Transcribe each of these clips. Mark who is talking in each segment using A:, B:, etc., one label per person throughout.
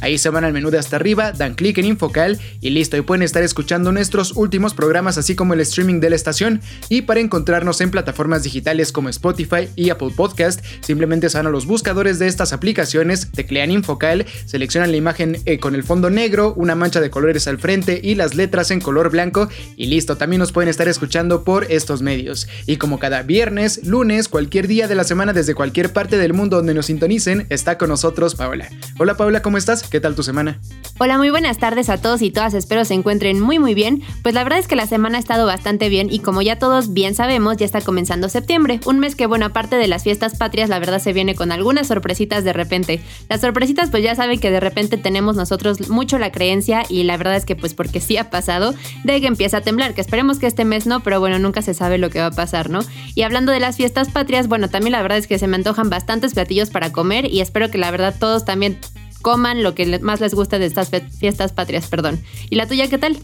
A: Ahí se van al menú de hasta arriba, dan clic en Infocal y listo, y pueden estar escuchando nuestros últimos programas así como el streaming de la estación. Y para encontrarnos en plataformas digitales como Spotify y Apple Podcast, simplemente se van a los buscadores de estas aplicaciones, teclean Infocal, seleccionan la imagen eh, con el fondo negro, una mancha de colores al frente y las letras en color blanco y listo, también nos pueden estar escuchando por estos medios. Y como cada viernes, lunes, cualquier día de la semana desde cualquier parte del mundo donde nos sintonicen, está con nosotros Paola. Hola Paola. Hola, ¿cómo estás? ¿Qué tal tu semana?
B: Hola, muy buenas tardes a todos y todas, espero se encuentren muy muy bien. Pues la verdad es que la semana ha estado bastante bien y como ya todos bien sabemos, ya está comenzando septiembre, un mes que bueno, aparte de las fiestas patrias, la verdad se viene con algunas sorpresitas de repente. Las sorpresitas pues ya saben que de repente tenemos nosotros mucho la creencia y la verdad es que pues porque sí ha pasado, de que empieza a temblar, que esperemos que este mes no, pero bueno, nunca se sabe lo que va a pasar, ¿no? Y hablando de las fiestas patrias, bueno, también la verdad es que se me antojan bastantes platillos para comer y espero que la verdad todos también coman lo que más les gusta de estas fiestas patrias, perdón. ¿Y la tuya qué tal?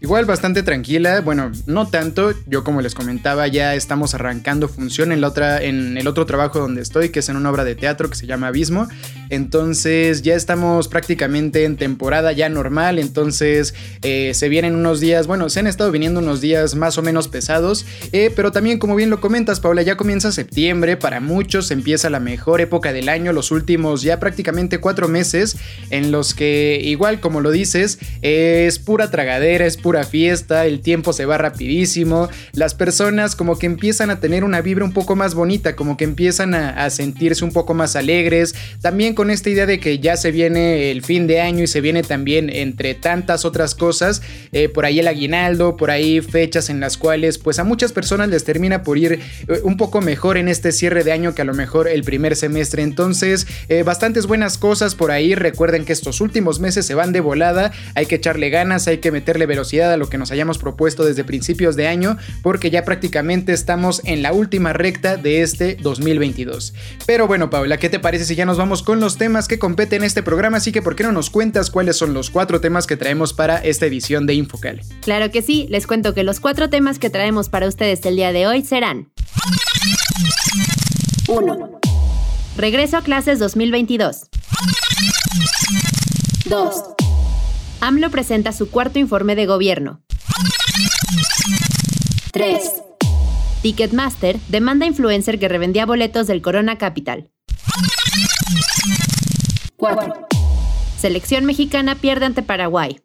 A: Igual bastante tranquila, bueno, no tanto, yo como les comentaba ya estamos arrancando función en, la otra, en el otro trabajo donde estoy, que es en una obra de teatro que se llama Abismo, entonces ya estamos prácticamente en temporada ya normal, entonces eh, se vienen unos días, bueno, se han estado viniendo unos días más o menos pesados, eh, pero también como bien lo comentas Paula, ya comienza septiembre, para muchos empieza la mejor época del año, los últimos ya prácticamente cuatro meses en los que igual como lo dices, es pura tragadera, es pura fiesta, el tiempo se va rapidísimo, las personas como que empiezan a tener una vibra un poco más bonita, como que empiezan a, sentirse un poco más alegres, también con esta idea de que ya se viene el fin de año y se viene también entre tantas otras cosas, eh, por ahí el aguinaldo, por ahí fechas en las cuales pues a muchas personas les termina por ir eh, un poco mejor en este cierre de año que a lo mejor el primer semestre, entonces eh, bastantes buenas cosas por ahí, recuerden que estos últimos meses se van de volada, hay que echarle ganas, hay que meterle velocidad a lo que nos hayamos propuesto desde principios de año, porque ya prácticamente estamos en la última recta de este 2022. Pero bueno, Paula, ¿qué te parece si ya nos vamos con los temas que competen en este programa? Así que, ¿por qué no nos cuentas cuáles son los cuatro temas que traemos para esta edición de Infocal?
B: Claro que sí, les cuento que los cuatro temas que traemos para ustedes el día de hoy serán 1. Regreso a clases 2022. 2. AMLO presenta su cuarto informe de gobierno. 3. Ticketmaster demanda influencer que revendía boletos del Corona Capital. 4. Selección mexicana pierde ante Paraguay.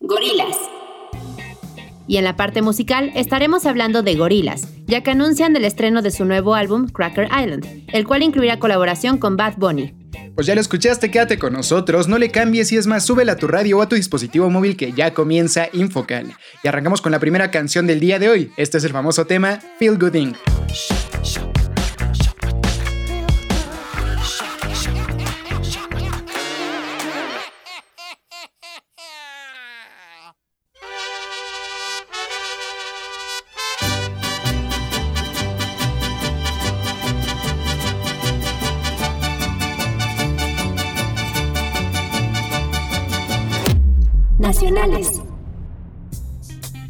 B: Gorilas. Y en la parte musical estaremos hablando de Gorilas, ya que anuncian el estreno de su nuevo álbum Cracker Island, el cual incluirá colaboración con Bad Bunny.
A: Pues ya lo escuchaste, quédate con nosotros, no le cambies y es más, súbela a tu radio o a tu dispositivo móvil que ya comienza Infocal. Y arrancamos con la primera canción del día de hoy. Este es el famoso tema Feel Good Inc.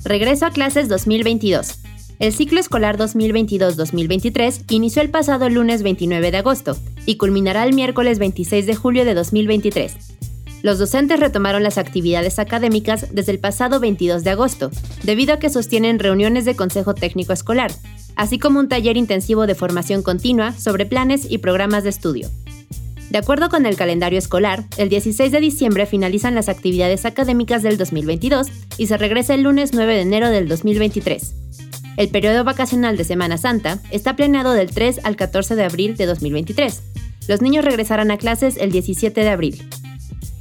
B: Regreso a clases 2022. El ciclo escolar 2022-2023 inició el pasado lunes 29 de agosto y culminará el miércoles 26 de julio de 2023. Los docentes retomaron las actividades académicas desde el pasado 22 de agosto, debido a que sostienen reuniones de Consejo Técnico Escolar, así como un taller intensivo de formación continua sobre planes y programas de estudio. De acuerdo con el calendario escolar, el 16 de diciembre finalizan las actividades académicas del 2022 y se regresa el lunes 9 de enero del 2023. El periodo vacacional de Semana Santa está planeado del 3 al 14 de abril de 2023. Los niños regresarán a clases el 17 de abril.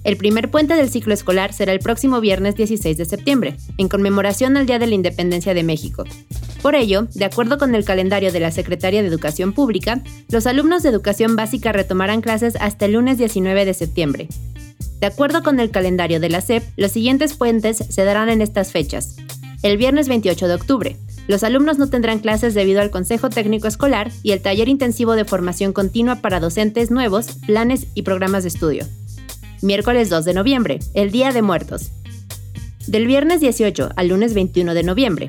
B: El primer puente del ciclo escolar será el próximo viernes 16 de septiembre, en conmemoración al Día de la Independencia de México. Por ello, de acuerdo con el calendario de la Secretaría de Educación Pública, los alumnos de educación básica retomarán clases hasta el lunes 19 de septiembre. De acuerdo con el calendario de la SEP, los siguientes puentes se darán en estas fechas. El viernes 28 de octubre, los alumnos no tendrán clases debido al Consejo Técnico Escolar y el taller intensivo de formación continua para docentes nuevos, planes y programas de estudio. Miércoles 2 de noviembre, el Día de Muertos. Del viernes 18 al lunes 21 de noviembre.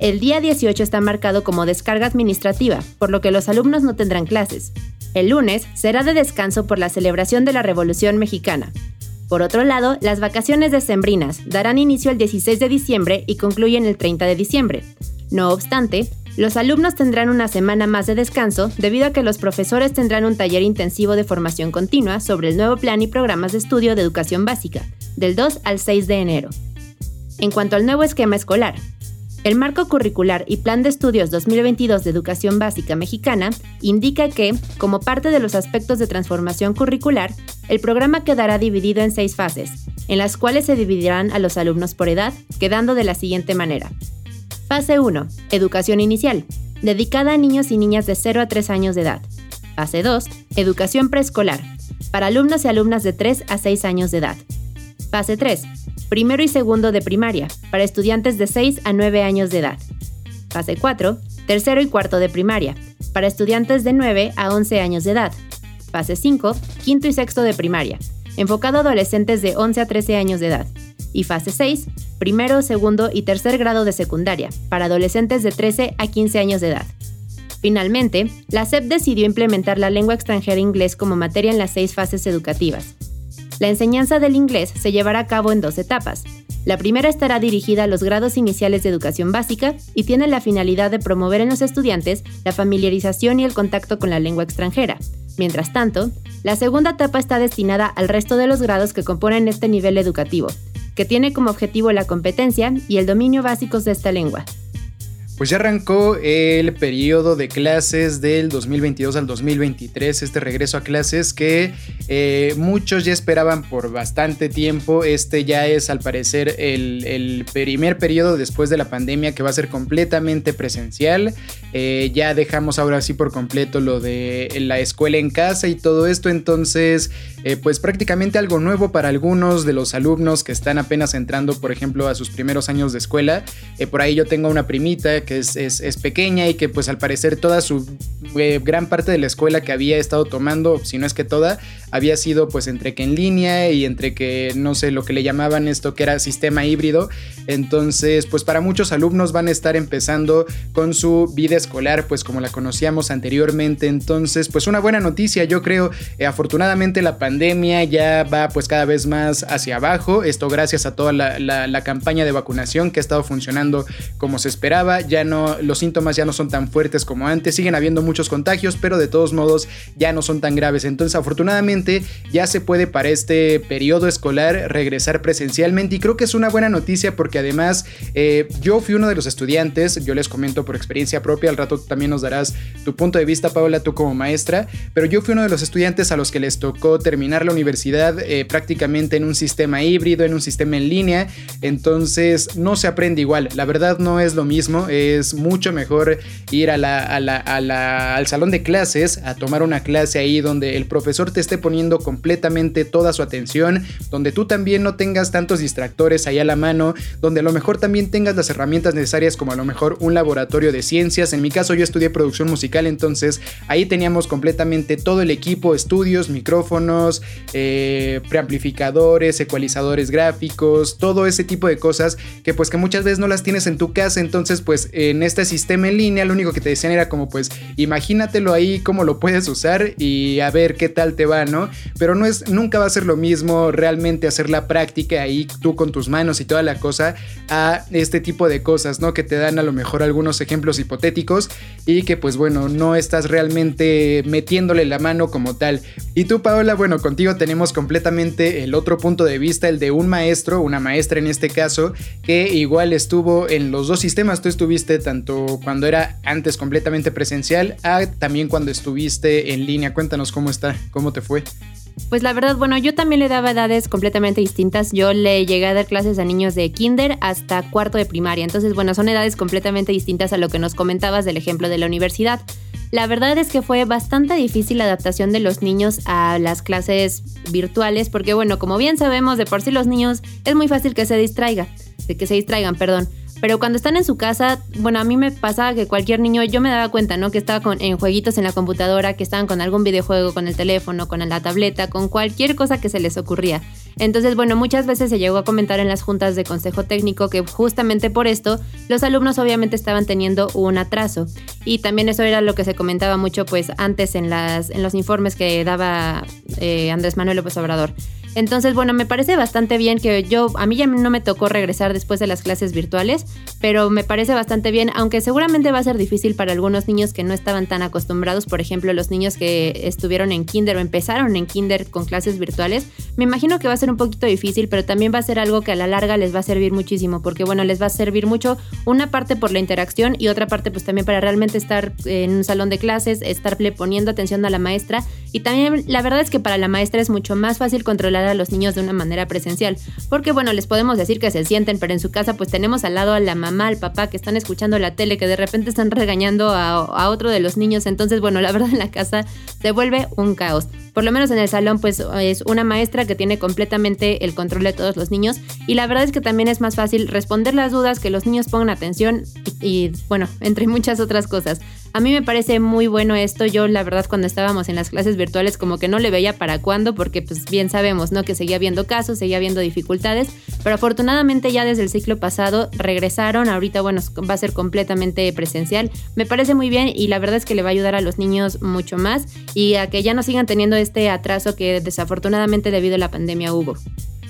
B: El día 18 está marcado como descarga administrativa, por lo que los alumnos no tendrán clases. El lunes será de descanso por la celebración de la Revolución Mexicana. Por otro lado, las vacaciones decembrinas darán inicio el 16 de diciembre y concluyen el 30 de diciembre. No obstante, los alumnos tendrán una semana más de descanso debido a que los profesores tendrán un taller intensivo de formación continua sobre el nuevo plan y programas de estudio de educación básica, del 2 al 6 de enero. En cuanto al nuevo esquema escolar, el Marco Curricular y Plan de Estudios 2022 de Educación Básica Mexicana indica que, como parte de los aspectos de transformación curricular, el programa quedará dividido en seis fases, en las cuales se dividirán a los alumnos por edad, quedando de la siguiente manera. Fase 1. Educación inicial, dedicada a niños y niñas de 0 a 3 años de edad. Fase 2. Educación preescolar, para alumnos y alumnas de 3 a 6 años de edad. Fase 3. Primero y segundo de primaria, para estudiantes de 6 a 9 años de edad. Fase 4. Tercero y cuarto de primaria, para estudiantes de 9 a 11 años de edad. Fase 5. Quinto y sexto de primaria, enfocado a adolescentes de 11 a 13 años de edad y fase 6, primero, segundo y tercer grado de secundaria, para adolescentes de 13 a 15 años de edad. Finalmente, la SEP decidió implementar la lengua extranjera inglés como materia en las seis fases educativas. La enseñanza del inglés se llevará a cabo en dos etapas. La primera estará dirigida a los grados iniciales de educación básica y tiene la finalidad de promover en los estudiantes la familiarización y el contacto con la lengua extranjera. Mientras tanto, la segunda etapa está destinada al resto de los grados que componen este nivel educativo, que tiene como objetivo la competencia y el dominio básicos de esta lengua.
A: Pues ya arrancó el periodo de clases del 2022 al 2023, este regreso a clases que eh, muchos ya esperaban por bastante tiempo. Este ya es al parecer el, primer periodo después de la pandemia que va a ser completamente presencial. Eh, ya dejamos ahora sí por completo lo de la escuela en casa y todo esto, entonces eh, pues prácticamente algo nuevo para algunos de los alumnos que están apenas entrando, por ejemplo, a sus primeros años de escuela. por ahí yo tengo una primita que es, pequeña y que pues al parecer toda su eh, gran parte de la escuela que había estado tomando, si no es que toda, había sido pues entre que en línea y entre que no sé lo que le llamaban esto que era sistema híbrido. Entonces pues para muchos alumnos van a estar empezando con su vida escolar pues como la conocíamos anteriormente. Entonces pues una buena noticia yo creo. Eh, afortunadamente la pandemia ya va pues cada vez más hacia abajo. Esto gracias a toda la, la campaña de vacunación que ha estado funcionando como se esperaba. No, los síntomas ya no son tan fuertes como antes, siguen habiendo muchos contagios, pero de todos modos ya no son tan graves. Entonces, afortunadamente, ya se puede para este periodo escolar regresar presencialmente y creo que es una buena noticia porque además eh, yo fui uno de los estudiantes, yo les comento por experiencia propia, al rato también nos darás tu punto de vista, Paola, tú como maestra, pero yo fui uno de los estudiantes a los que les tocó terminar la universidad eh, prácticamente en un sistema híbrido, en un sistema en línea, entonces no se aprende igual, la verdad no es lo mismo. Eh, es mucho mejor ir a la, al salón de clases a tomar una clase ahí donde el profesor te esté poniendo completamente toda su atención, donde tú también no tengas tantos distractores ahí a la mano, donde a lo mejor también tengas las herramientas necesarias como a lo mejor un laboratorio de ciencias. En mi caso yo estudié producción musical, entonces ahí teníamos completamente todo el equipo, estudios, micrófonos, eh, preamplificadores, ecualizadores gráficos, todo ese tipo de cosas que pues que muchas veces no las tienes en tu casa, entonces pues en este sistema en línea lo único que te decían era como pues imagínatelo ahí cómo lo puedes usar y a ver qué tal te va, ¿no? Pero no es nunca va a ser lo mismo realmente hacer la práctica ahí tú con tus manos y toda la cosa a este tipo de cosas, ¿no? Que te dan a lo mejor algunos ejemplos hipotéticos y que pues bueno, no estás realmente metiéndole la mano como tal. Y tú Paola, bueno, contigo tenemos completamente el otro punto de vista, el de un maestro, una maestra en este caso, que igual estuvo en los dos sistemas, tú tanto cuando era antes completamente presencial a también cuando estuviste en línea. Cuéntanos cómo está, cómo te fue.
B: Pues la verdad, bueno, yo también le daba edades completamente distintas. Yo le llegué a dar clases a niños de kinder hasta cuarto de primaria. Entonces, bueno, son edades completamente distintas a lo que nos comentabas del ejemplo de la universidad. La verdad es que fue bastante difícil la adaptación de los niños a las clases virtuales porque bueno, como bien sabemos, de por sí los niños es muy fácil que se distraigan, de que se distraigan, perdón. Pero cuando están en su casa, bueno, a mí me pasaba que cualquier niño, yo me daba cuenta, ¿no? Que estaba con, en jueguitos en la computadora, que estaban con algún videojuego, con el teléfono, con la tableta, con cualquier cosa que se les ocurría. Entonces, bueno, muchas veces se llegó a comentar en las juntas de consejo técnico que justamente por esto los alumnos obviamente estaban teniendo un atraso. Y también eso era lo que se comentaba mucho pues antes en, las, en los informes que daba eh, Andrés Manuel López Obrador. Entonces, bueno, me parece bastante bien que yo, a mí ya no me tocó regresar después de las clases virtuales, pero me parece bastante bien, aunque seguramente va a ser difícil para algunos niños que no estaban tan acostumbrados, por ejemplo, los niños que estuvieron en kinder o empezaron en kinder con clases virtuales, me imagino que va a ser un poquito difícil, pero también va a ser algo que a la larga les va a servir muchísimo, porque bueno, les va a servir mucho una parte por la interacción y otra parte pues también para realmente estar en un salón de clases, estarle poniendo atención a la maestra y también la verdad es que para la maestra es mucho más fácil controlar a los niños de una manera presencial. Porque bueno, les podemos decir que se sienten, pero en su casa pues tenemos al lado a la mamá, al papá que están escuchando la tele, que de repente están regañando a, otro de los niños. Entonces bueno, la verdad en la casa se vuelve un caos por lo menos en el salón, pues es una maestra que tiene completamente el control de todos los niños y la verdad es que también es más fácil responder las dudas, que los niños pongan atención y, bueno, entre muchas otras cosas. A mí me parece muy bueno esto. Yo, la verdad, cuando estábamos en las clases virtuales, como que no le veía para cuándo, porque pues bien sabemos, ¿no? Que seguía habiendo casos, seguía habiendo dificultades, pero afortunadamente ya desde el ciclo pasado regresaron. Ahorita, bueno, va a ser completamente presencial. Me parece muy bien y la verdad es que le va a ayudar a los niños mucho más y a que ya no sigan teniendo este atraso que desafortunadamente debido a la pandemia hubo.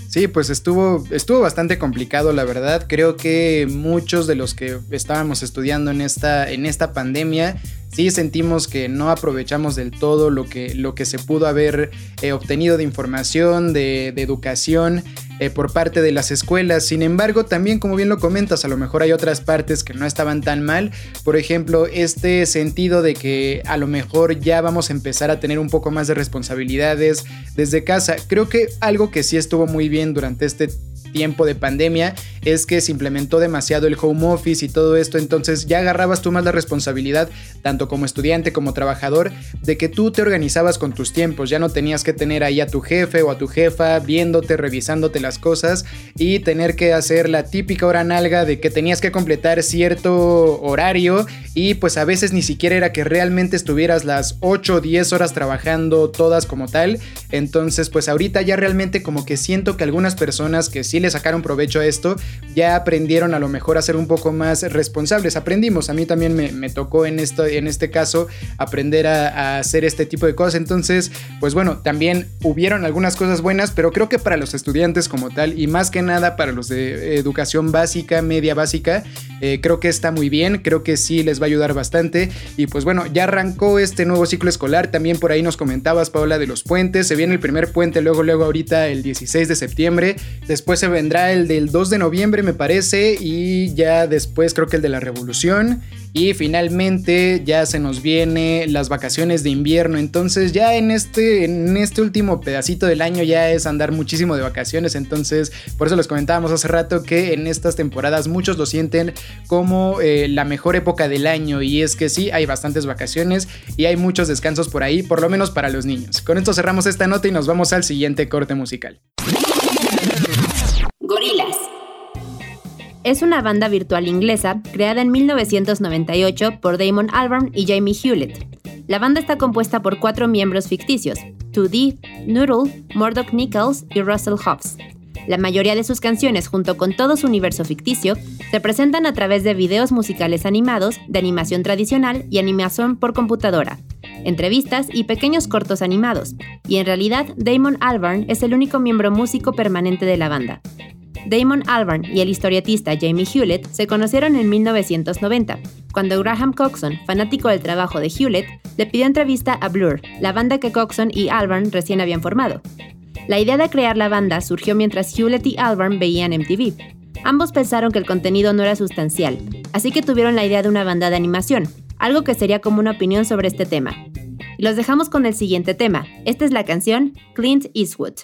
A: Sí, pues estuvo, estuvo bastante complicado, la verdad. Creo que muchos de los que estábamos estudiando en esta, en esta pandemia sí sentimos que no aprovechamos del todo lo que, lo que se pudo haber eh, obtenido de información, de, educación eh, por parte de las escuelas. Sin embargo, también como bien lo comentas, a lo mejor hay otras partes que no estaban tan mal. Por ejemplo, este sentido de que a lo mejor ya vamos a empezar a tener un poco más de responsabilidades desde casa. Creo que algo que sí estuvo muy bien durante este tiempo de pandemia es que se implementó demasiado el home office y todo esto, entonces ya agarrabas tú más la responsabilidad, tanto como estudiante como trabajador, de que tú te organizabas con tus tiempos, ya no tenías que tener ahí a tu jefe o a tu jefa viéndote, revisándote las cosas y tener que hacer la típica hora nalga de que tenías que completar cierto horario y pues a veces ni siquiera era que realmente estuvieras las 8 o 10 horas trabajando todas como tal, entonces pues ahorita ya realmente como que siento que algunas personas que sí le sacaron provecho a esto, ya aprendieron a lo mejor a ser un poco más responsables. Aprendimos, a mí también me, tocó en, esto, en este caso aprender a, hacer este tipo de cosas. Entonces, pues bueno, también hubieron algunas cosas buenas, pero creo que para los estudiantes como tal y más que nada para los de educación básica, media básica, eh, creo que está muy bien, creo que sí les va a ayudar bastante. Y pues bueno, ya arrancó este nuevo ciclo escolar. También por ahí nos comentabas, Paola, de los puentes. Se viene el primer puente, luego, luego ahorita el 16 de septiembre. Después se vendrá el del 2 de noviembre, me parece, y ya después creo que el de la Revolución Y finalmente ya se nos viene las vacaciones de invierno. Entonces ya en este, en este último pedacito del año ya es andar muchísimo de vacaciones. Entonces por eso les comentábamos hace rato que en estas temporadas muchos lo sienten como eh, la mejor época del año. Y es que sí, hay bastantes vacaciones y hay muchos descansos por ahí, por lo menos para los niños. Con esto cerramos esta nota y nos vamos al siguiente corte musical.
B: Es una banda virtual inglesa creada en 1998 por Damon Albarn y Jamie Hewlett. La banda está compuesta por cuatro miembros ficticios, 2D, Noodle, Murdoch Nichols y Russell Hobbs. La mayoría de sus canciones, junto con todo su universo ficticio, se presentan a través de videos musicales animados, de animación tradicional y animación por computadora, entrevistas y pequeños cortos animados, y en realidad Damon Albarn es el único miembro músico permanente de la banda. Damon Albarn y el historietista Jamie Hewlett se conocieron en 1990, cuando Graham Coxon, fanático del trabajo de Hewlett, le pidió entrevista a Blur, la banda que Coxon y Albarn recién habían formado. La idea de crear la banda surgió mientras Hewlett y Albarn veían MTV. Ambos pensaron que el contenido no era sustancial, así que tuvieron la idea de una banda de animación, algo que sería como una opinión sobre este tema. Y los dejamos con el siguiente tema. Esta es la canción Clint Eastwood.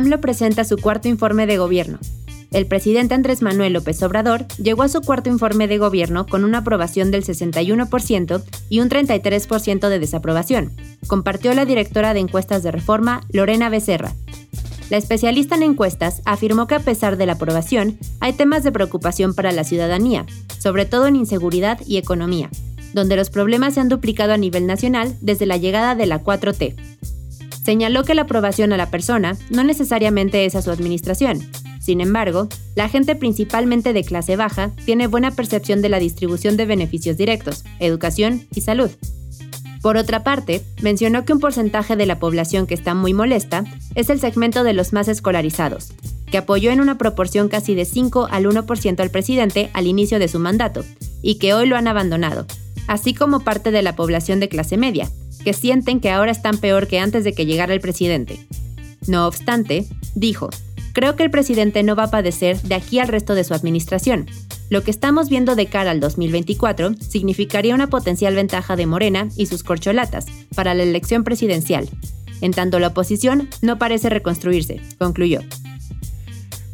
B: AMLO presenta su cuarto informe de gobierno. El presidente Andrés Manuel López Obrador llegó a su cuarto informe de gobierno con una aprobación del 61% y un 33% de desaprobación, compartió la directora de encuestas de reforma, Lorena Becerra. La especialista en encuestas afirmó que a pesar de la aprobación, hay temas de preocupación para la ciudadanía, sobre todo en inseguridad y economía, donde los problemas se han duplicado a nivel nacional desde la llegada de la 4T, señaló que la aprobación a la persona no necesariamente es a su administración. Sin embargo, la gente principalmente de clase baja tiene buena percepción de la distribución de beneficios directos, educación y salud. Por otra parte, mencionó que un porcentaje de la población que está muy molesta es el segmento de los más escolarizados, que apoyó en una proporción casi de 5 al 1% al presidente al inicio de su mandato, y que hoy lo han abandonado, así como parte de la población de clase media, que sienten que ahora están peor que antes de que llegara el presidente. No obstante, dijo, creo que el presidente no va a padecer de aquí al resto de su administración. Lo que estamos viendo de cara al 2024 significaría una potencial ventaja de Morena y sus corcholatas para la elección presidencial. En tanto la oposición no parece reconstruirse, concluyó.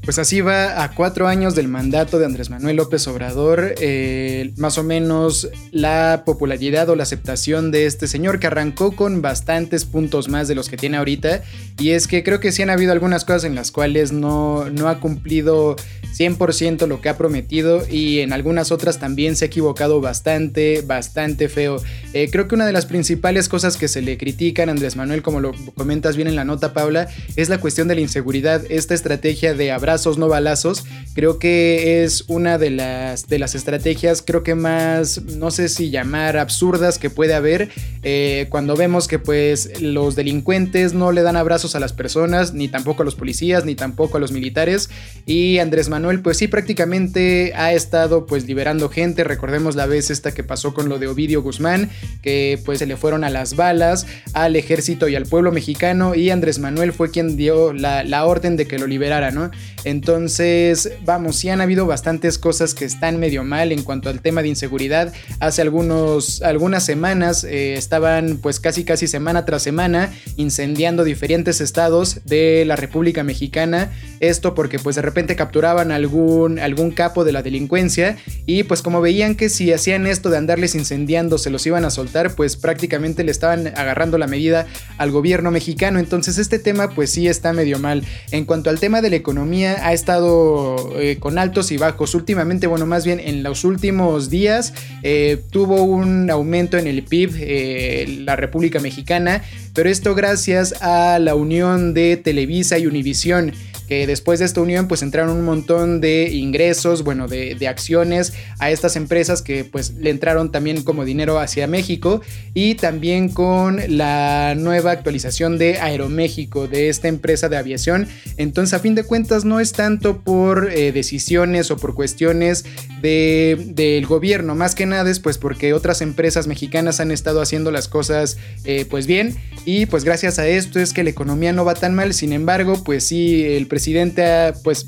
A: Pues así va a cuatro años del mandato de Andrés Manuel López Obrador, eh, más o menos la popularidad o la aceptación de este señor que arrancó con bastantes puntos más de los que tiene ahorita. Y es que creo que sí han habido algunas cosas en las cuales no, no ha cumplido 100% lo que ha prometido y en algunas otras también se ha equivocado bastante, bastante feo. Eh, creo que una de las principales cosas que se le critican a Andrés Manuel, como lo comentas bien en la nota, Paula, es la cuestión de la inseguridad, esta estrategia de abrazo no balazos, creo que es una de las, de las estrategias, creo que más, no sé si llamar absurdas que puede haber, eh, cuando vemos que pues los delincuentes no le dan abrazos a las personas, ni tampoco a los policías, ni tampoco a los militares, y Andrés Manuel pues sí prácticamente ha estado pues liberando gente, recordemos la vez esta que pasó con lo de Ovidio Guzmán, que pues se le fueron a las balas al ejército y al pueblo mexicano, y Andrés Manuel fue quien dio la, la orden de que lo liberara, ¿no? Entonces, vamos, sí han habido bastantes cosas que están medio mal en cuanto al tema de inseguridad. Hace algunos, algunas semanas eh, estaban pues casi casi semana tras semana incendiando diferentes estados de la República Mexicana. Esto porque pues de repente capturaban algún, algún capo de la delincuencia y pues como veían que si hacían esto de andarles incendiando se los iban a soltar, pues prácticamente le estaban agarrando la medida al gobierno mexicano. Entonces este tema pues sí está medio mal. En cuanto al tema de la economía, Ha estado eh, con altos y bajos. Últimamente, bueno, más bien en los últimos días eh, tuvo un aumento en el PIB la República Mexicana, pero esto gracias a la unión de Televisa y Univisión que después de esta unión pues entraron un montón de ingresos, bueno, de, acciones a estas empresas que pues le entraron también como dinero hacia México y también con la nueva actualización de Aeroméxico, de esta empresa de aviación. Entonces a fin de cuentas no es tanto por eh, decisiones o por cuestiones del gobierno, más que nada es pues porque otras empresas mexicanas han estado haciendo las cosas eh, pues bien y pues gracias a esto es que la economía no va tan mal, sin embargo pues sí el ha, pues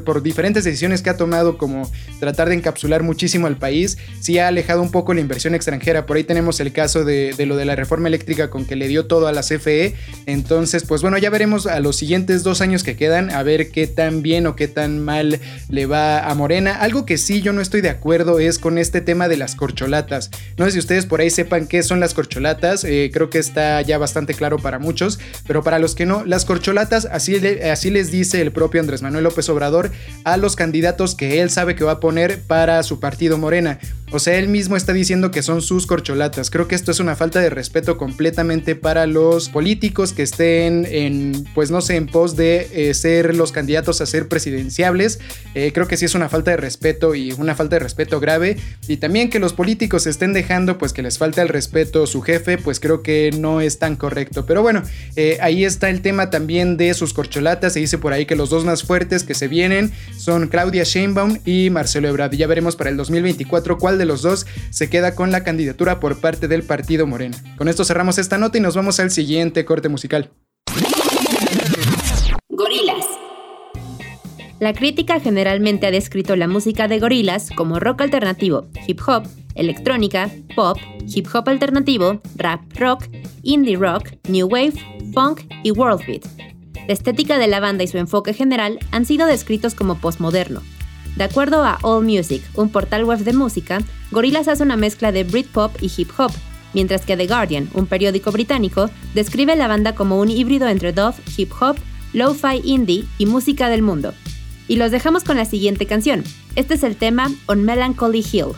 A: por diferentes decisiones que ha tomado como tratar de encapsular muchísimo al país, sí ha alejado un poco la inversión extranjera. Por ahí tenemos el caso de, lo de la reforma eléctrica con que le dio todo a la CFE. Entonces, pues bueno, ya veremos a los siguientes dos años que quedan, a ver qué tan bien o qué tan mal le va a Morena. Algo que sí yo no estoy de acuerdo es con este tema de las corcholatas. No sé si ustedes por ahí sepan qué son las corcholatas, eh, creo que está ya bastante claro para muchos, pero para los que no, las corcholatas, así, así les dice dice el propio Andrés Manuel López Obrador a los candidatos que él sabe que va a poner para su partido Morena. O sea, él mismo está diciendo que son sus corcholatas. Creo que esto es una falta de respeto completamente para los políticos que estén en, pues no sé, en pos de eh, ser los candidatos a ser presidenciables. Eh, creo que sí es una falta de respeto y una falta de respeto grave. Y también que los políticos estén dejando, pues que les falta el respeto su jefe, pues creo que no es tan correcto. Pero bueno, eh, ahí está el tema también de sus corcholatas. Se dice por ahí que los dos más fuertes que se vienen son Claudia Sheinbaum y Marcelo Ebrard. Y ya veremos para el 2024 cuál de los dos se queda con la candidatura por parte del partido Morena. Con esto cerramos esta nota y nos vamos al siguiente corte musical.
B: Gorilas. La crítica generalmente ha descrito la música de Gorilas como rock alternativo, hip hop, electrónica, pop, hip hop alternativo, rap rock, indie rock, new wave, funk y world beat. La estética de la banda y su enfoque general han sido descritos como postmoderno. De acuerdo a AllMusic, un portal web de música, Gorillaz hace una mezcla de Britpop y hip hop, mientras que The Guardian, un periódico británico, describe la banda como un híbrido entre dove, hip hop, lo-fi indie y música del mundo. Y los dejamos con la siguiente canción. Este es el tema On Melancholy Hill.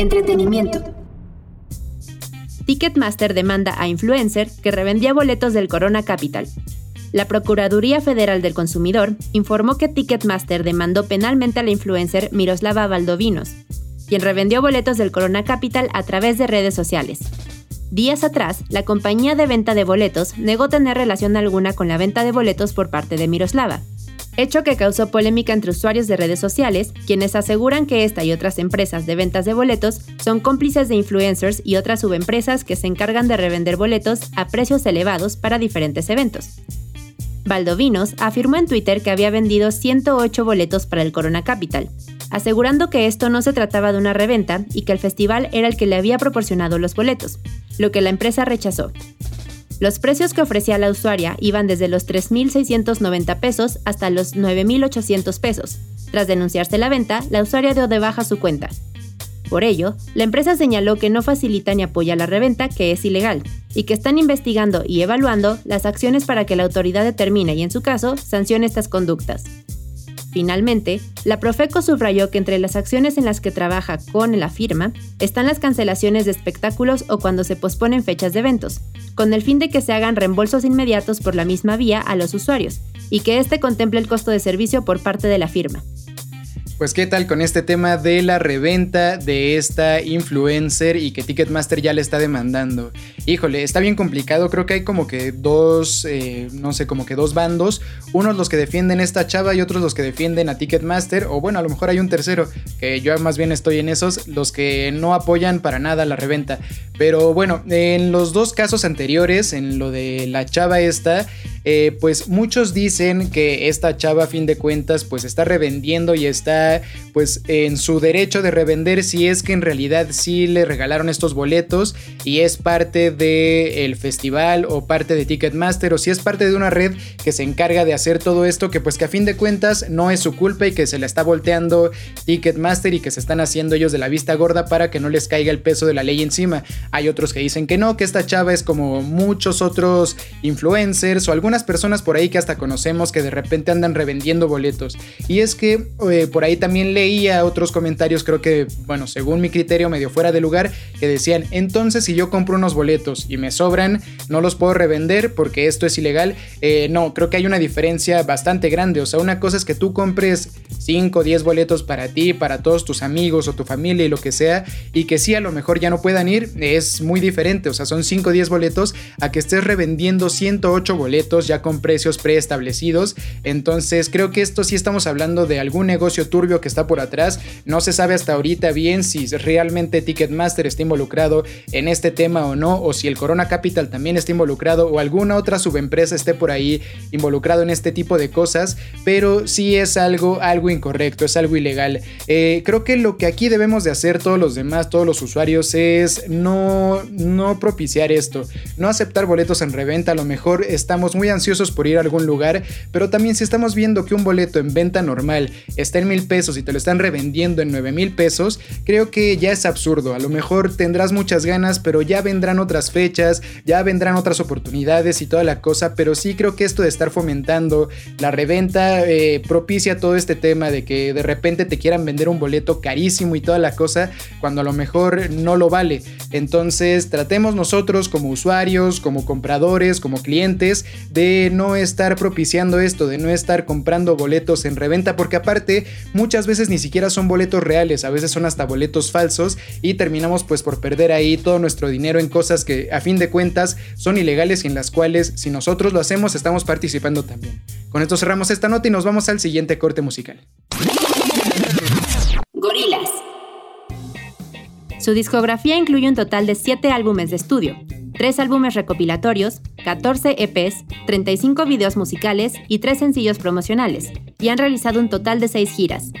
B: Entretenimiento. Ticketmaster demanda a influencer que revendía boletos del Corona Capital. La Procuraduría Federal del Consumidor informó que Ticketmaster demandó penalmente a la influencer Miroslava Valdovinos, quien revendió boletos del Corona Capital a través de redes sociales. Días atrás, la compañía de venta de boletos negó tener relación alguna con la venta de boletos por parte de Miroslava, hecho que causó polémica entre usuarios de redes sociales, quienes aseguran que esta y otras empresas de ventas de boletos son cómplices de influencers y otras subempresas que se encargan de revender boletos a precios elevados para diferentes eventos. Valdovinos afirmó en Twitter que había vendido 108 boletos para el Corona Capital, asegurando que esto no se trataba de una reventa y que el festival era el que le había proporcionado los boletos, lo que la empresa rechazó. Los precios que ofrecía la usuaria iban desde los 3.690 pesos hasta los 9.800 pesos. Tras denunciarse la venta, la usuaria dio de baja su cuenta. Por ello, la empresa señaló que no facilita ni apoya la reventa, que es ilegal, y que están investigando y evaluando las acciones para que la autoridad determine y, en su caso, sancione estas conductas. Finalmente, la Profeco subrayó que entre las acciones en las que trabaja con la firma están las cancelaciones de espectáculos o cuando se posponen fechas de eventos, con el fin de que se hagan reembolsos inmediatos por la misma vía a los usuarios y que éste contemple el costo de servicio por parte de la firma.
A: Pues qué tal con este tema de la reventa de esta influencer y que Ticketmaster ya le está demandando. Híjole, está bien complicado, creo que hay como que dos, eh, no sé, como que dos bandos. Unos los que defienden esta chava y otros los que defienden a Ticketmaster. O bueno, a lo mejor hay un tercero, que yo más bien estoy en esos, los que no apoyan para nada la reventa. Pero bueno, en los dos casos anteriores, en lo de la chava esta, eh, pues muchos dicen que esta chava a fin de cuentas pues está revendiendo y está pues en su derecho de revender si es que en realidad sí le regalaron estos boletos y es parte del festival o parte de Ticketmaster o si es parte de una red que se encarga de hacer todo esto que pues que a fin de cuentas no es su culpa y que se la está volteando Ticketmaster y que se están haciendo ellos de la vista gorda para que no les caiga el peso de la ley encima. Hay otros que dicen que no, que esta chava es como muchos otros influencers o algunas personas por ahí que hasta conocemos que de repente andan revendiendo boletos. Y es que eh, por ahí también leía otros comentarios, creo que, bueno, según mi criterio, medio fuera de lugar, que decían, entonces si yo compro unos boletos y me sobran, no los puedo revender porque esto es ilegal. Eh, no, creo que hay una diferencia bastante grande. O sea, una cosa es que tú compres 5 o 10 boletos para ti, para todos tus amigos o tu familia y lo que sea, y que sí a lo mejor ya no puedan ir, es muy diferente. O sea, son 5 o 10 boletos a que estés revendiendo 108 boletos ya con precios preestablecidos. Entonces, creo que esto sí estamos hablando de algún negocio turbio que está por atrás. No se sabe hasta ahorita bien si realmente Ticketmaster está involucrado en este tema o no, o si el Corona Capital también está involucrado o alguna otra subempresa esté por ahí involucrado en este tipo de cosas, pero sí es algo, algo incorrecto, es algo ilegal. Eh, creo que lo que aquí debemos de hacer todos los demás, todos los usuarios, es no, no propiciar esto, no aceptar boletos en reventa, a lo mejor estamos muy ansiosos por ir a algún lugar, pero también si estamos viendo que un boleto en venta normal está en mil pesos y te lo están revendiendo en nueve mil pesos, creo que ya es absurdo, a lo mejor tendrás muchas ganas, pero ya vendrán otras fechas, ya vendrán otras oportunidades y toda la cosa, pero sí creo que esto de estar fomentando la reventa eh, propicia todo este tema de que de repente te quieran vender un boleto carísimo y toda la cosa, cuando a lo mejor no lo vale. Entonces tratemos nosotros como usuarios, como compradores, como clientes, de no estar propiciando esto, de no estar comprando boletos en reventa, porque aparte muchas veces ni siquiera son boletos reales, a veces son hasta boletos falsos y terminamos pues por perder ahí todo nuestro dinero en cosas que a fin de cuentas son ilegales y en las cuales si nosotros lo hacemos estamos participando también. Con esto cerramos esta nota y nos vamos al siguiente corte musical.
B: Gorilas. Su discografía incluye un total de 7 álbumes de estudio, 3 álbumes recopilatorios, 14 EPs, 35 videos musicales y 3 sencillos promocionales, y han realizado un total de 6 giras.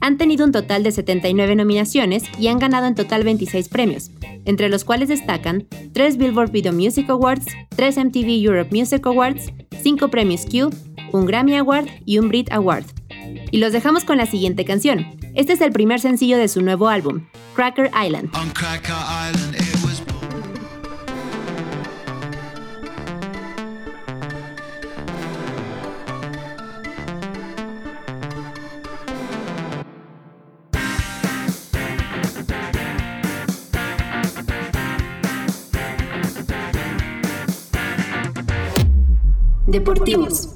B: Han tenido un total de 79 nominaciones y han ganado en total 26 premios, entre los cuales destacan 3 Billboard Video Music Awards, 3 MTV Europe Music Awards, 5 premios Q, un Grammy Award y un Brit Award. Y los dejamos con la siguiente canción. Este es el primer sencillo de su nuevo álbum, Cracker Island. Deportivos.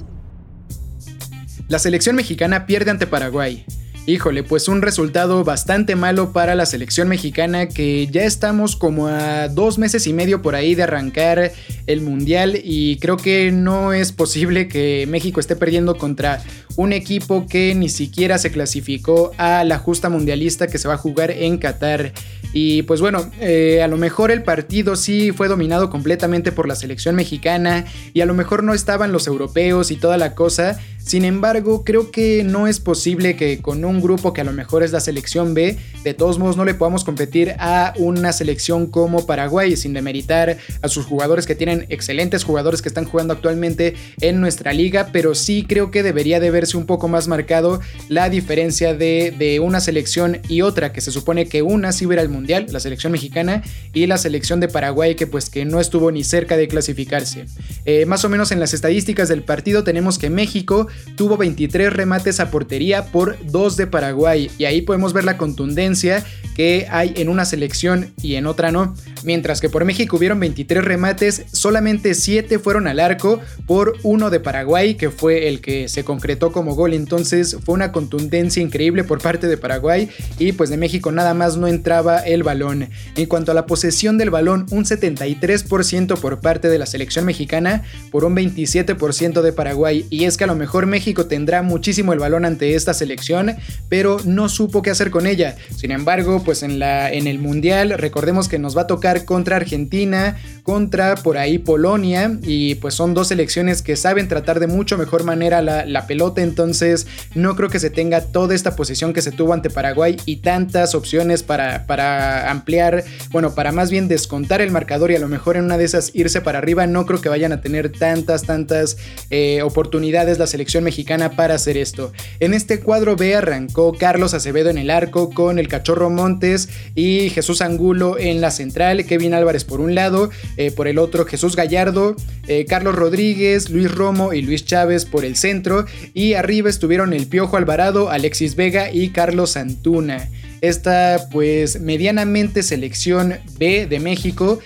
A: La selección mexicana pierde ante Paraguay. Híjole, pues un resultado bastante malo para la selección mexicana que ya estamos como a dos meses y medio por ahí de arrancar el mundial y creo que no es posible que México esté perdiendo contra un equipo que ni siquiera se clasificó a la justa mundialista que se va a jugar en Qatar. Y pues bueno, eh, a lo mejor el partido sí fue dominado completamente por la selección mexicana y a lo mejor no estaban los europeos y toda la cosa, sin embargo, creo que no es posible que con un grupo que a lo mejor es la selección B, de todos modos no le podamos competir a una selección como Paraguay, sin demeritar a sus jugadores que tienen excelentes jugadores que están jugando actualmente en nuestra liga, pero sí creo que debería de un poco más marcado la diferencia de, una selección y otra, que se supone que una sí va al Mundial, la selección mexicana, y la selección de Paraguay que pues que no estuvo ni cerca de clasificarse. Eh, más o menos en las estadísticas del partido tenemos que México tuvo 23 remates a portería por 2 de Paraguay y ahí podemos ver la contundencia que hay en una selección y en otra no. Mientras que por México hubieron 23 remates, solamente 7 fueron al arco por uno de Paraguay que fue el que se concretó como gol. Entonces fue una contundencia increíble por parte de Paraguay y pues de México nada más no entraba el balón. En cuanto a la posesión del balón, un 73% por parte de la selección mexicana por un 27% de Paraguay. Y es que a lo mejor México tendrá muchísimo el balón ante esta selección, pero no supo qué hacer con ella. Sin embargo, pues en, la, en el Mundial, recordemos que nos va a tocar contra Argentina, contra por ahí Polonia y pues son dos selecciones que saben tratar de mucho mejor manera la, pelota, entonces no creo que se tenga toda esta posición que se tuvo ante Paraguay y tantas opciones para, para ampliar, bueno, para más bien descontar el marcador y a lo mejor en una de esas irse para arriba, no creo que vayan a tener tantas, tantas eh, oportunidades la selección mexicana para hacer esto. En este cuadro B arrancó Carlos Acevedo en el arco con el Cachorro Montes y Jesús Angulo en la central, Kevin Álvarez por un lado, eh, por el otro Jesús Gallardo, eh, Carlos Rodríguez, Luis Romo y Luis Chávez por el centro. Y arriba estuvieron el Piojo Alvarado, Alexis Vega y Carlos Antuna. Esta pues medianamente selección B de México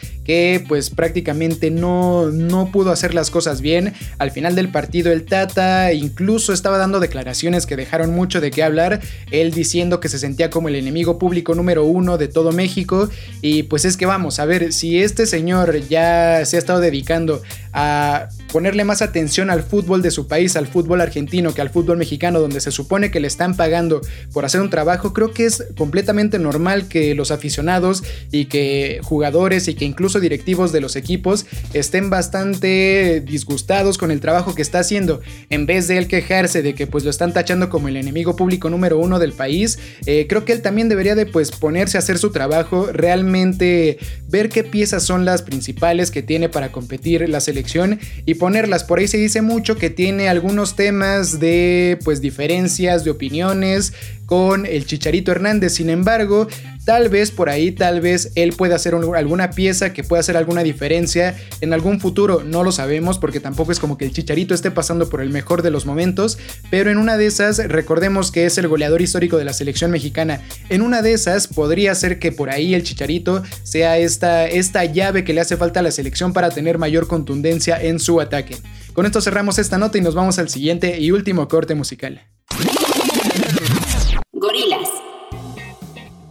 A: pues prácticamente no, no pudo hacer las cosas bien. Al final del partido el Tata incluso estaba dando declaraciones que dejaron mucho de qué hablar, él diciendo que se sentía como el enemigo público número uno de todo México y pues es que vamos a ver si este señor ya se ha estado dedicando a ponerle más atención al fútbol de su país, al fútbol argentino que al fútbol mexicano donde se supone que le están pagando por hacer un trabajo, creo que es completamente normal que los aficionados y que jugadores y que incluso directivos de los equipos estén bastante disgustados con el trabajo que está haciendo. En vez de él quejarse de que pues lo están tachando como el enemigo público número uno del país, eh, creo que él también debería de pues ponerse a hacer su trabajo, realmente ver qué piezas son las principales que tiene para competir la selección y ponerlas. Por ahí se dice mucho que tiene algunos temas de pues diferencias de opiniones con el Chicharito Hernández. Sin embargo, tal vez por ahí, tal vez él pueda hacer alguna pieza que pueda hacer alguna diferencia en algún futuro. No lo sabemos porque tampoco es como que el Chicharito esté pasando por el mejor de los momentos. Pero en una de esas, recordemos que es el goleador histórico de la selección mexicana. En una de esas podría ser que por ahí el Chicharito sea esta, esta llave que le hace falta a la selección para tener mayor contundencia en su ataque. Con esto cerramos esta nota y nos vamos al siguiente y último corte musical.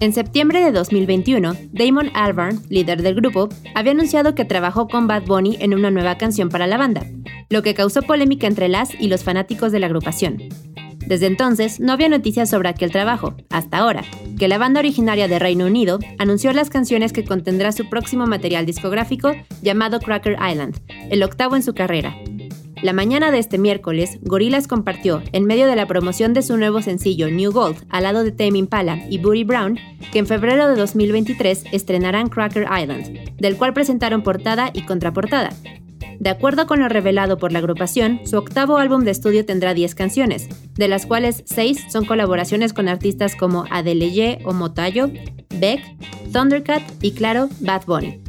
B: En septiembre de 2021, Damon Albarn, líder del grupo, había anunciado que trabajó con Bad Bunny en una nueva canción para la banda, lo que causó polémica entre las y los fanáticos de la agrupación. Desde entonces no había noticias sobre aquel trabajo, hasta ahora, que la banda originaria de Reino Unido anunció las canciones que contendrá su próximo material discográfico llamado Cracker Island, el octavo en su carrera, la mañana de este miércoles, Gorillaz compartió, en medio de la promoción de su nuevo sencillo New Gold, al lado de Tame Impala y Booty Brown, que en febrero de 2023 estrenarán Cracker Island, del cual presentaron portada y contraportada. De acuerdo con lo revelado por la agrupación, su octavo álbum de estudio tendrá 10 canciones, de las cuales 6 son colaboraciones con artistas como Adeleye o Motayo, Beck, Thundercat y claro, Bad Bunny.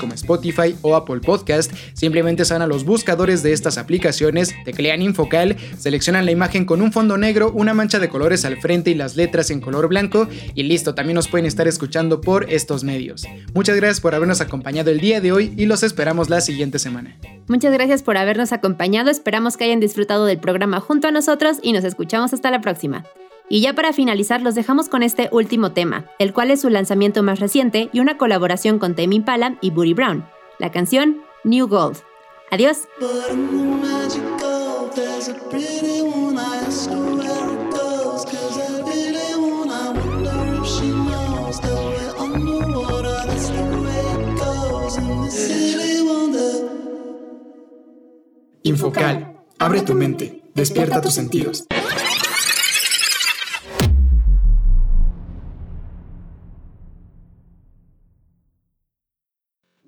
A: como Spotify o Apple Podcast, simplemente se van a los buscadores de estas aplicaciones, teclean Infocal, seleccionan la imagen con un fondo negro, una mancha de colores al frente y las letras en color blanco y listo, también nos pueden estar escuchando por estos medios. Muchas gracias por habernos acompañado el día de hoy y los esperamos la siguiente semana.
B: Muchas gracias por habernos acompañado, esperamos que hayan disfrutado del programa junto a nosotros y nos escuchamos hasta la próxima. Y ya para finalizar, los dejamos con este último tema, el cual es su lanzamiento más reciente y una colaboración con Tame Impala y Booty Brown, la canción New Gold. Adiós.
A: Infocal, abre tu mente, despierta tus sentidos.